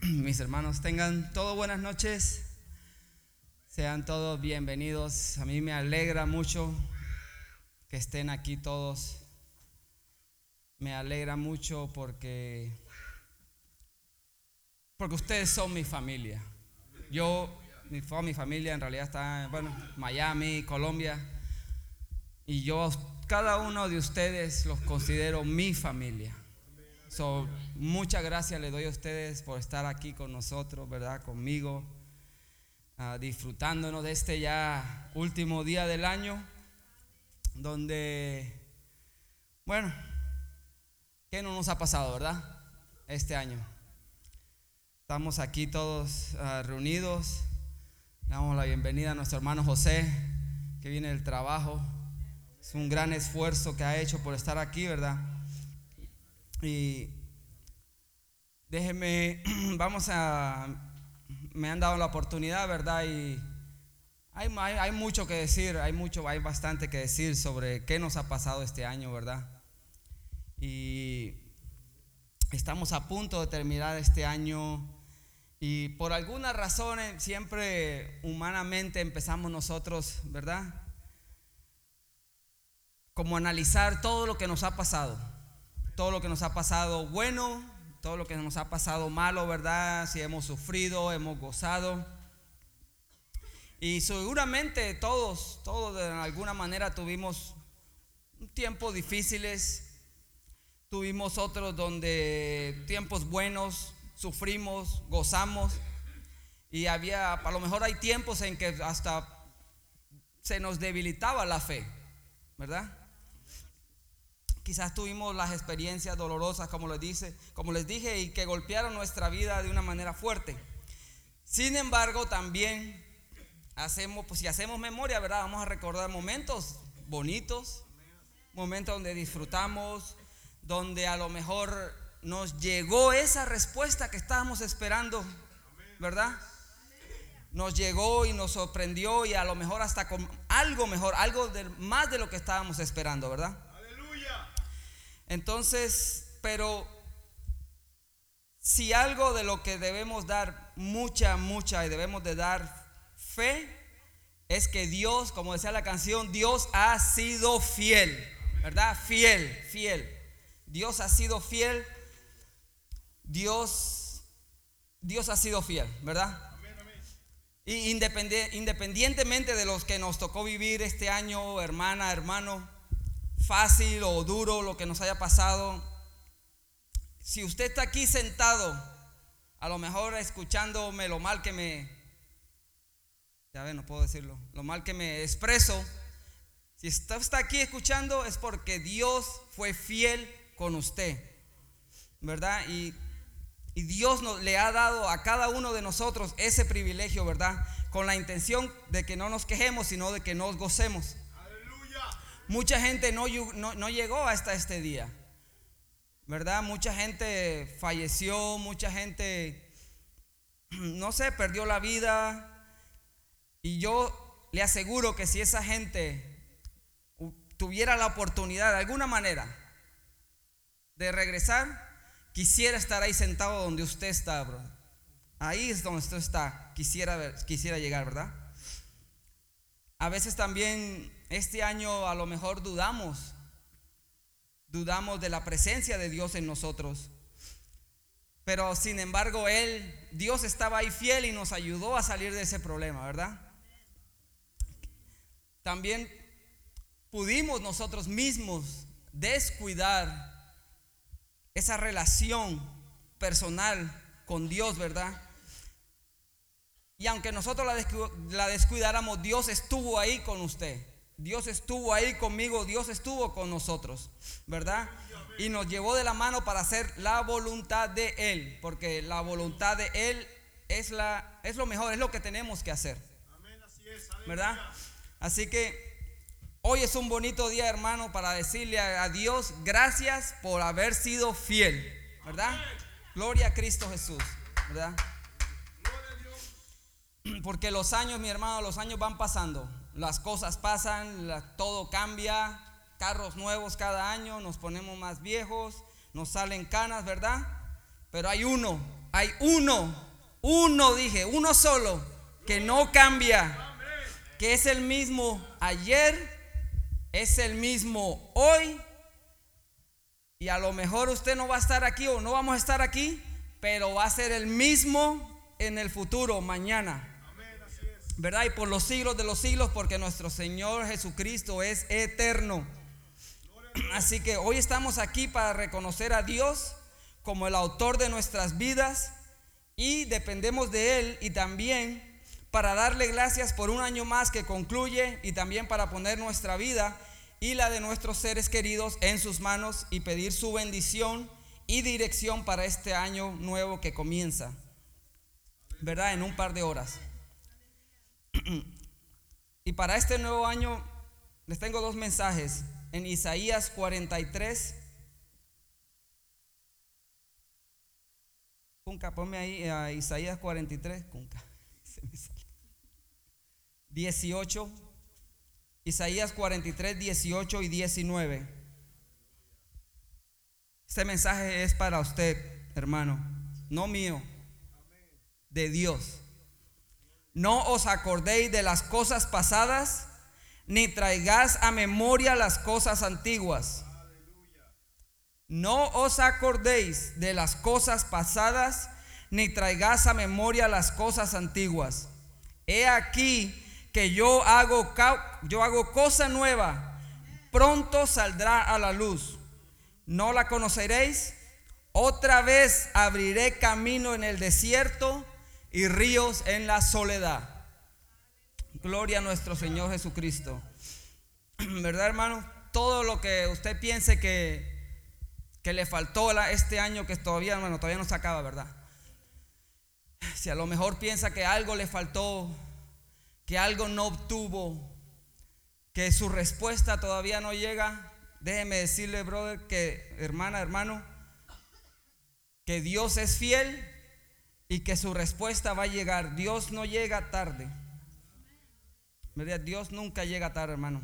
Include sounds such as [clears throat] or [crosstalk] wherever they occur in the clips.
[clears throat] mis hermanos, tengan todos buenas noches. Sean todos bienvenidos. A mí me alegra mucho que estén aquí todos. Me alegra mucho porque porque ustedes son mi familia. Yo, mi, mi familia en realidad está, bueno, Miami, Colombia, y yo cada uno de ustedes los considero mi familia. So, muchas gracias le doy a ustedes por estar aquí con nosotros, ¿verdad? Conmigo, uh, disfrutándonos de este ya último día del año, donde, bueno, ¿qué no nos ha pasado, verdad? Este año. Estamos aquí todos uh, reunidos. Damos la bienvenida a nuestro hermano José, que viene del trabajo. Es un gran esfuerzo que ha hecho por estar aquí, ¿verdad? Y déjenme, [clears throat] vamos a, me han dado la oportunidad, ¿verdad? Y hay, hay, mucho que decir, hay mucho, hay bastante que decir sobre qué nos ha pasado este año, ¿verdad? Y estamos a punto de terminar este año y por alguna razón siempre humanamente empezamos nosotros, ¿verdad? Como analizar todo lo que nos ha pasado todo lo que nos ha pasado bueno, todo lo que nos ha pasado malo, ¿verdad? Si hemos sufrido, hemos gozado. Y seguramente todos, todos de alguna manera tuvimos tiempos difíciles, tuvimos otros donde tiempos buenos, sufrimos, gozamos. Y había, a lo mejor hay tiempos en que hasta se nos debilitaba la fe, ¿verdad? Quizás tuvimos las experiencias dolorosas, como les, dice, como les dije, y que golpearon nuestra vida de una manera fuerte. Sin embargo, también hacemos, pues si hacemos memoria, ¿verdad? Vamos a recordar momentos bonitos, momentos donde disfrutamos, donde a lo mejor nos llegó esa respuesta que estábamos esperando, ¿verdad? Nos llegó y nos sorprendió y a lo mejor hasta con algo mejor, algo más de lo que estábamos esperando, ¿verdad? Entonces, pero si algo de lo que debemos dar mucha, mucha y debemos de dar fe, es que Dios, como decía la canción, Dios ha sido fiel, ¿verdad? Fiel, fiel. Dios ha sido fiel. Dios, Dios ha sido fiel, ¿verdad? Y independientemente de los que nos tocó vivir este año, hermana, hermano, fácil o duro lo que nos haya pasado, si usted está aquí sentado, a lo mejor escuchándome lo mal que me, ya ve, no puedo decirlo, lo mal que me expreso, si usted está aquí escuchando es porque Dios fue fiel con usted, ¿verdad? Y, y Dios nos, le ha dado a cada uno de nosotros ese privilegio, ¿verdad? Con la intención de que no nos quejemos, sino de que nos gocemos. Mucha gente no, no, llegó hasta este día, ¿verdad? Mucha gente falleció, mucha gente, no sé, perdió la vida. Y yo le aseguro que si esa gente tuviera la oportunidad de alguna manera de regresar, quisiera estar ahí sentado donde usted está, bro. Ahí es donde usted está. Quisiera, quisiera llegar, ¿verdad? A veces también este año a lo mejor dudamos, dudamos de la presencia de Dios en nosotros. Pero sin embargo, Él, Dios estaba ahí fiel y nos ayudó a salir de ese problema, ¿verdad? También pudimos nosotros mismos descuidar esa relación personal con Dios, ¿verdad? Y aunque nosotros la descuidáramos, Dios estuvo ahí con usted. Dios estuvo ahí conmigo, Dios estuvo con nosotros, ¿verdad? Y nos llevó de la mano para hacer la voluntad de Él, porque la voluntad de Él es, la, es lo mejor, es lo que tenemos que hacer, ¿verdad? Así que hoy es un bonito día, hermano, para decirle a Dios gracias por haber sido fiel, ¿verdad? Gloria a Cristo Jesús, ¿verdad? [clears throat] Porque los años, mi hermano, los años van pasando las cosas pasan, todo cambia, carros nuevos cada año, nos ponemos más viejos, nos salen canas, ¿verdad? Pero hay uno Hay uno, uno dije, uno solo, que no cambia, que es el mismo ayer, es el mismo hoy. Y a lo mejor usted no va a estar aquí o no vamos a estar aquí, pero va a ser el mismo en el futuro, mañana. ¿Verdad? Y por los siglos de los siglos, porque nuestro Señor Jesucristo es eterno. Así que hoy estamos aquí para reconocer a Dios como el autor de nuestras vidas y dependemos de Él y también para darle gracias por un año más que concluye y también para poner nuestra vida y la de nuestros seres queridos en sus manos y pedir su bendición y dirección para este año nuevo que comienza, ¿verdad? En un par de horas. [clears throat] Y para este nuevo año les tengo dos mensajes. En Isaías 43, Cunca, ponme ahí a Isaías 43, Cunca, 18, Isaías 43, 18 y 19. Este mensaje es para usted, hermano, no mío, de Dios. No os acordéis de las cosas pasadas, ni traigáis a memoria las cosas antiguas. No os acordéis de las cosas pasadas, ni traigáis a memoria las cosas antiguas. He aquí que yo hago, yo hago cosa nueva, pronto saldrá a la luz. ¿No la conoceréis? Otra vez abriré camino en el desierto y ríos en la soledad. Gloria a nuestro Señor Jesucristo. [clears throat] ¿Verdad, hermano? Todo lo que usted piense que que le faltó este año que todavía, bueno, todavía no se acaba, ¿verdad? Si a lo mejor piensa que algo le faltó, que algo no obtuvo, que su respuesta todavía no llega, déjeme decirle, brother, que hermana, hermano, que Dios es fiel y que su respuesta va a llegar. Dios no llega tarde. Dios nunca llega tarde, hermano.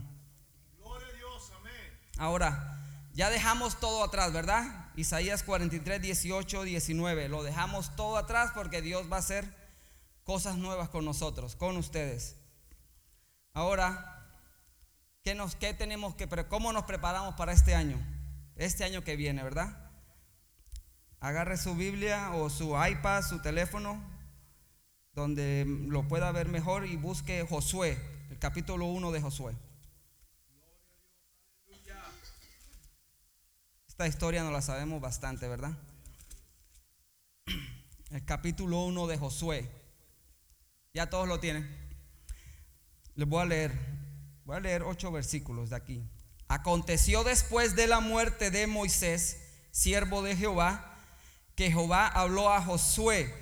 Gloria a Dios, amén. Ahora, ya dejamos todo atrás, ¿verdad? Isaías 43, 18, 19. Lo dejamos todo atrás porque Dios va a hacer cosas nuevas con nosotros, con ustedes. Ahora, ¿qué, nos, qué tenemos que, cómo nos preparamos para este año? Este año que viene, ¿verdad? Agarre su Biblia o su iPad, su teléfono, donde lo pueda ver mejor y busque Josué, el capítulo 1 de Josué. Esta historia no la sabemos bastante, ¿verdad? El capítulo 1 de Josué. Ya todos lo tienen. Les voy a leer. Voy a leer ocho versículos de aquí. Aconteció después de la muerte de Moisés, siervo de Jehová, que Jehová habló a Josué,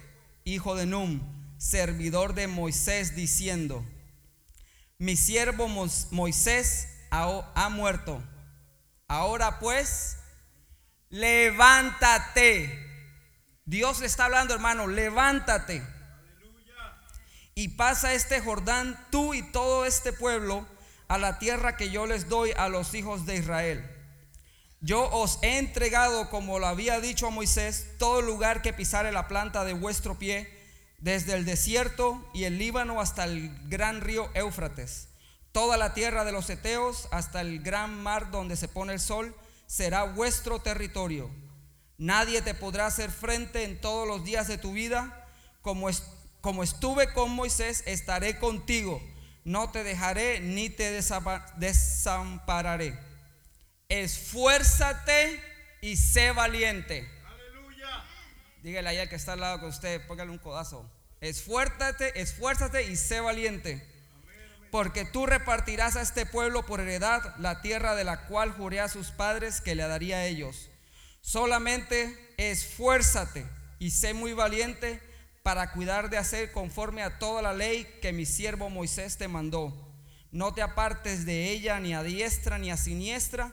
hijo de Num, servidor de Moisés, diciendo, mi siervo Moisés ha muerto. Ahora pues, levántate. Dios está hablando, hermano, levántate. Y pasa este Jordán, tú y todo este pueblo, a la tierra que yo les doy a los hijos de Israel. Yo os he entregado, como lo había dicho a Moisés, todo lugar que pisare la planta de vuestro pie, desde el desierto y el Líbano hasta el gran río Éufrates, toda la tierra de los Eteos hasta el gran mar donde se pone el sol, será vuestro territorio. Nadie te podrá hacer frente en todos los días de tu vida. Como, como estuve con Moisés, estaré contigo. No te dejaré ni te desampararé. Esfuérzate y sé valiente. Aleluya. Dígale ahí al que está al lado con usted, póngale un codazo. Esfuérzate, esfuérzate y sé valiente porque tú repartirás a este pueblo por heredad la tierra de la cual juré a sus padres que le daría a ellos. Solamente esfuérzate y sé muy valiente para cuidar de hacer conforme a toda la ley que mi siervo Moisés te mandó. No te apartes de ella ni a diestra ni a siniestra,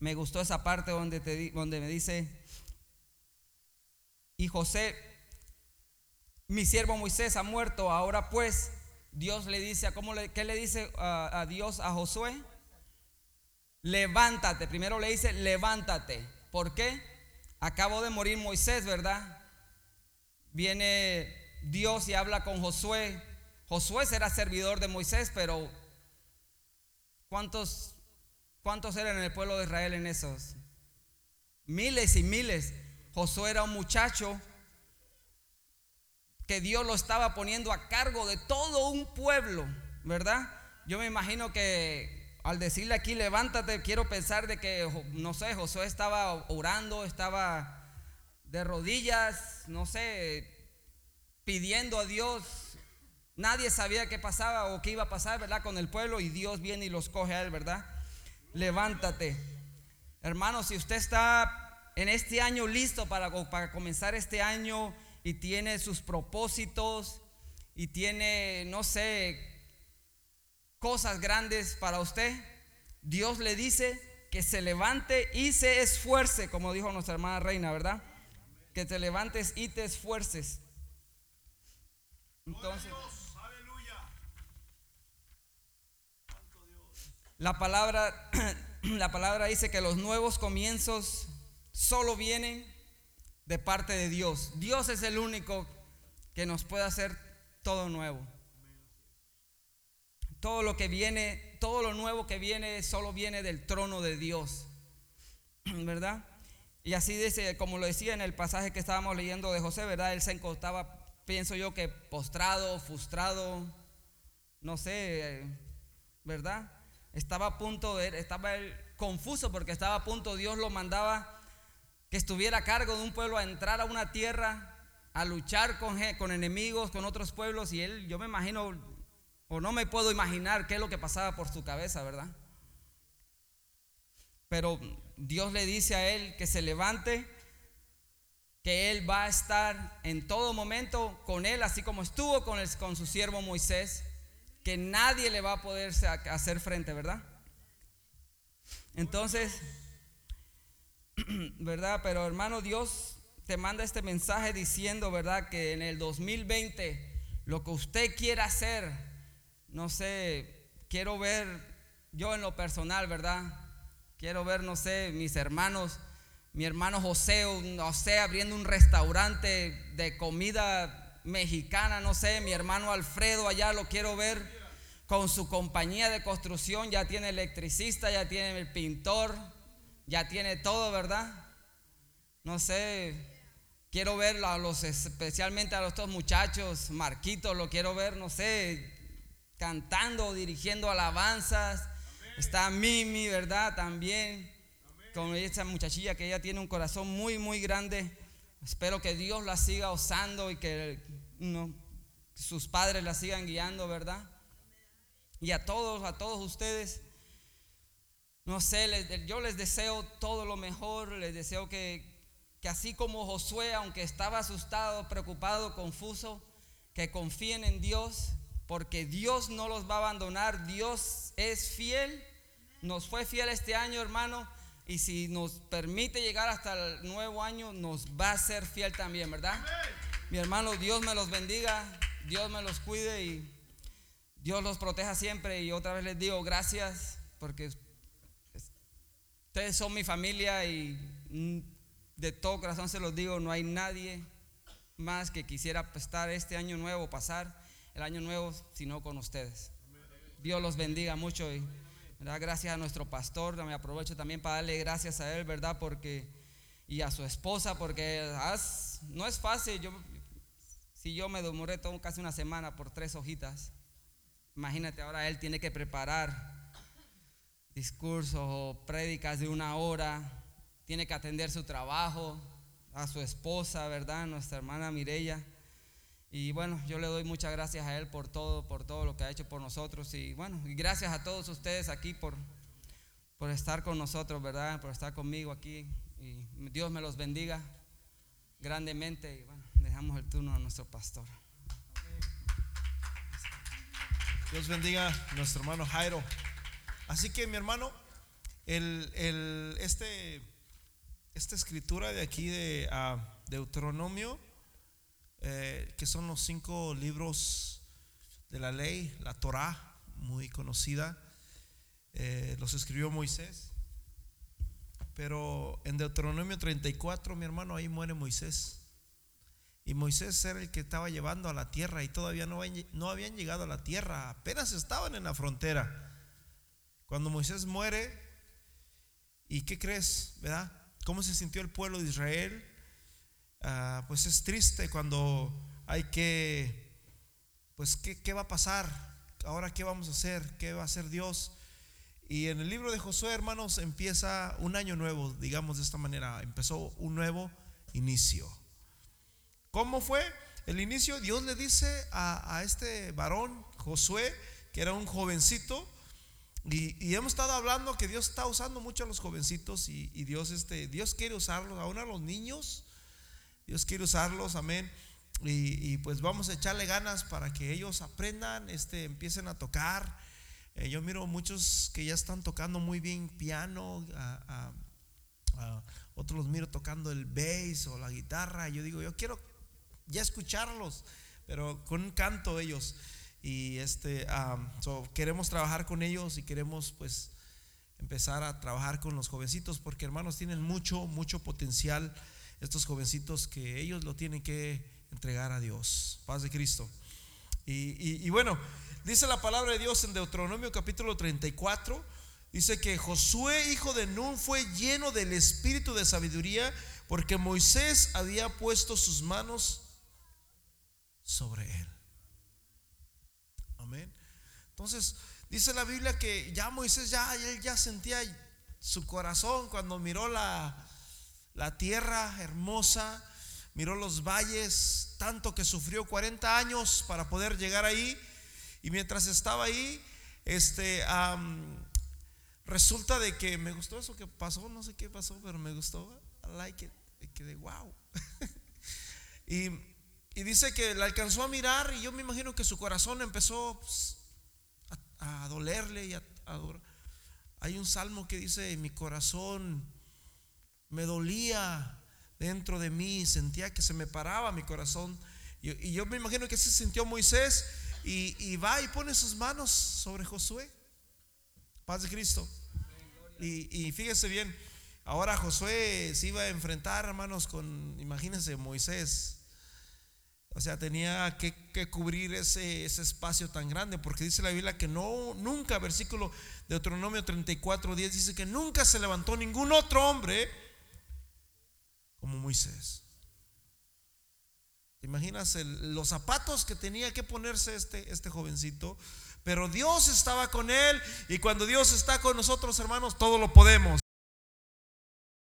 me gustó esa parte donde, te, donde me dice, y José, mi siervo Moisés ha muerto, ahora pues Dios le dice, ¿cómo le, ¿qué le dice a, a Dios a Josué? Levántate, primero le dice, levántate. ¿Por qué? Acabo de morir Moisés, ¿verdad? Viene Dios y habla con Josué. Josué será servidor de Moisés, pero ¿cuántos, cuántos eran en el pueblo de Israel en esos? Miles y miles. Josué era un muchacho que Dios lo estaba poniendo a cargo de todo un pueblo, ¿verdad? Yo me imagino que al decirle aquí, levántate, quiero pensar de que, no sé, Josué estaba orando, estaba de rodillas, no sé, pidiendo a Dios. Nadie sabía qué pasaba o qué iba a pasar, ¿verdad? Con el pueblo y Dios viene y los coge a él, ¿verdad? Levántate. Hermano, si usted está en este año listo para, para comenzar este año y tiene sus propósitos y tiene, no sé, cosas grandes para usted, Dios le dice que se levante y se esfuerce, como dijo nuestra hermana Reina, ¿verdad? Que te levantes y te esfuerces. Entonces, la palabra, [clears throat] la palabra dice que los nuevos comienzos solo vienen de parte de Dios. Dios es el único que nos puede hacer todo nuevo. Todo lo que viene, todo lo nuevo que viene solo viene del trono de Dios. [clears throat] ¿Verdad? Y así dice, como lo decía en el pasaje que estábamos leyendo de José, ¿verdad? Él se encontraba, pienso yo que postrado, frustrado, no sé, ¿verdad? Estaba a punto de, estaba confuso porque estaba a punto, Dios lo mandaba que estuviera a cargo de un pueblo a entrar a una tierra, a luchar con, con enemigos, con otros pueblos, y él, yo me imagino, o no me puedo imaginar qué es lo que pasaba por su cabeza, ¿verdad? Pero Dios le dice a él que se levante, que él va a estar en todo momento con él, así como estuvo con, el, con su siervo Moisés, que nadie le va a poder hacer frente, ¿verdad? Entonces, [clears throat] ¿verdad? Pero hermano, Dios te manda este mensaje diciendo, ¿verdad? Que en el 2020 lo que usted quiera hacer, no sé, quiero ver yo en lo personal, ¿verdad? Quiero ver, no sé, mis hermanos, mi hermano José, no sé, abriendo un restaurante de comida mexicana, no sé, mi hermano Alfredo allá lo quiero ver con su compañía de construcción, ya tiene electricista, ya tiene el pintor, ya tiene todo, ¿verdad? No sé, quiero ver a los, especialmente a los dos muchachos, Marquitos, lo quiero ver, no sé, cantando, dirigiendo alabanzas. Está Mimi, ¿verdad? También, con esa muchachilla que ella tiene un corazón muy, muy grande. Espero que Dios la siga usando y que sus padres la sigan guiando, ¿verdad? Y a todos, a todos ustedes no sé, yo les deseo todo lo mejor, les deseo que, que así como Josué, aunque estaba asustado, preocupado, confuso, que confíen en Dios, porque Dios no los va a abandonar, Dios es fiel, nos fue fiel este año, hermano, y si nos permite llegar hasta el nuevo año, nos va a ser fiel también, ¿verdad? Mi hermano, Dios me los bendiga, Dios me los cuide y Dios los proteja siempre. Y otra vez les digo gracias porque Ustedes son mi familia y mm, de todo corazón se los digo, no hay nadie más que quisiera estar este año nuevo, pasar el año nuevo, sino con ustedes. Dios los bendiga mucho y gracias a nuestro pastor, me aprovecho también para darle gracias a él, ¿verdad? Porque y a su esposa porque no es fácil, yo si yo me demoré todo casi una semana por tres hojitas. Imagínate, ahora él tiene que preparar discursos o prédicas de una hora, tiene que atender su trabajo, a su esposa, ¿verdad? Nuestra hermana Mirella. Y bueno, yo le doy muchas gracias a él por todo, por todo lo que ha hecho por nosotros. Y bueno, y gracias a todos ustedes aquí por, por estar con nosotros, ¿verdad? Por estar conmigo aquí. Y Dios me los bendiga grandemente. Y bueno, le damos el turno a nuestro pastor. Dios bendiga a nuestro hermano Jairo. Así que mi hermano, el, el- este, esta escritura de aquí de ah, Deuteronomio, eh, que son los cinco libros de la ley, la Torá, muy conocida, eh, los escribió Moisés. Pero en Deuteronomio 34, mi hermano, ahí muere Moisés. Y Moisés era el que estaba llevando a la tierra y todavía no, habían- no habían llegado a la tierra, apenas estaban en la frontera. Cuando Moisés muere, ¿y qué crees? ¿Verdad? ¿Cómo se sintió el pueblo de Israel? Ah, pues es triste cuando hay que, pues, ¿qué, ¿qué va a pasar? Ahora, ¿qué vamos a hacer? ¿Qué va a hacer Dios? Y en el libro de Josué, hermanos, empieza un año nuevo, digamos de esta manera, empezó un nuevo inicio. ¿Cómo fue el inicio? Dios le dice a, a este varón, Josué, que era un jovencito, y, y hemos estado hablando que Dios está usando mucho a los jovencitos y, y Dios, este, Dios quiere usarlos, aún a los niños, Dios quiere usarlos, amén. Y, y pues vamos a echarle ganas para que ellos aprendan, este, empiecen a tocar. Eh, yo miro muchos que ya están tocando muy bien piano, a- a- a otros los miro tocando el bass o la guitarra. Yo digo, yo quiero ya escucharlos, pero con un canto ellos. Y este, am, so, queremos trabajar con ellos y queremos pues empezar a trabajar con los jovencitos, porque hermanos tienen mucho, mucho potencial estos jovencitos que ellos lo tienen que entregar a Dios. Paz de Cristo. Y, bueno, dice la palabra de Dios en Deuteronomio capítulo 34, dice que Josué, hijo de Nun, fue lleno del espíritu de sabiduría porque Moisés había puesto sus manos sobre él. Amén. Entonces, dice la Biblia que ya Moisés ya él ya sentía su corazón cuando miró la la tierra hermosa, miró los valles, tanto que sufrió 40 años para poder llegar ahí. Y mientras estaba ahí, este, resulta de que me gustó eso que pasó, no sé qué pasó, pero me gustó. I like it. Quedé, wow. [laughs] y, y dice que la alcanzó a mirar y yo me imagino que su corazón empezó pues, a, dolerle y a, a. Hay un salmo que dice, mi corazón me dolía dentro de mí, sentía que se me paraba mi corazón. Y, yo me imagino que así sintió Moisés y, va y pone sus manos sobre Josué. Paz de Cristo. Y, fíjese bien, ahora Josué se iba a enfrentar, hermanos, con, imagínense, Moisés. O sea, tenía que, que cubrir ese, ese espacio tan grande, porque dice la Biblia que no, nunca, versículo de Deuteronomio 34, 10 dice que nunca se levantó ningún otro hombre como Moisés. ¿Te imaginas los zapatos que tenía que ponerse este, este jovencito? Pero Dios estaba con él y cuando Dios está con nosotros, hermanos, todo lo podemos.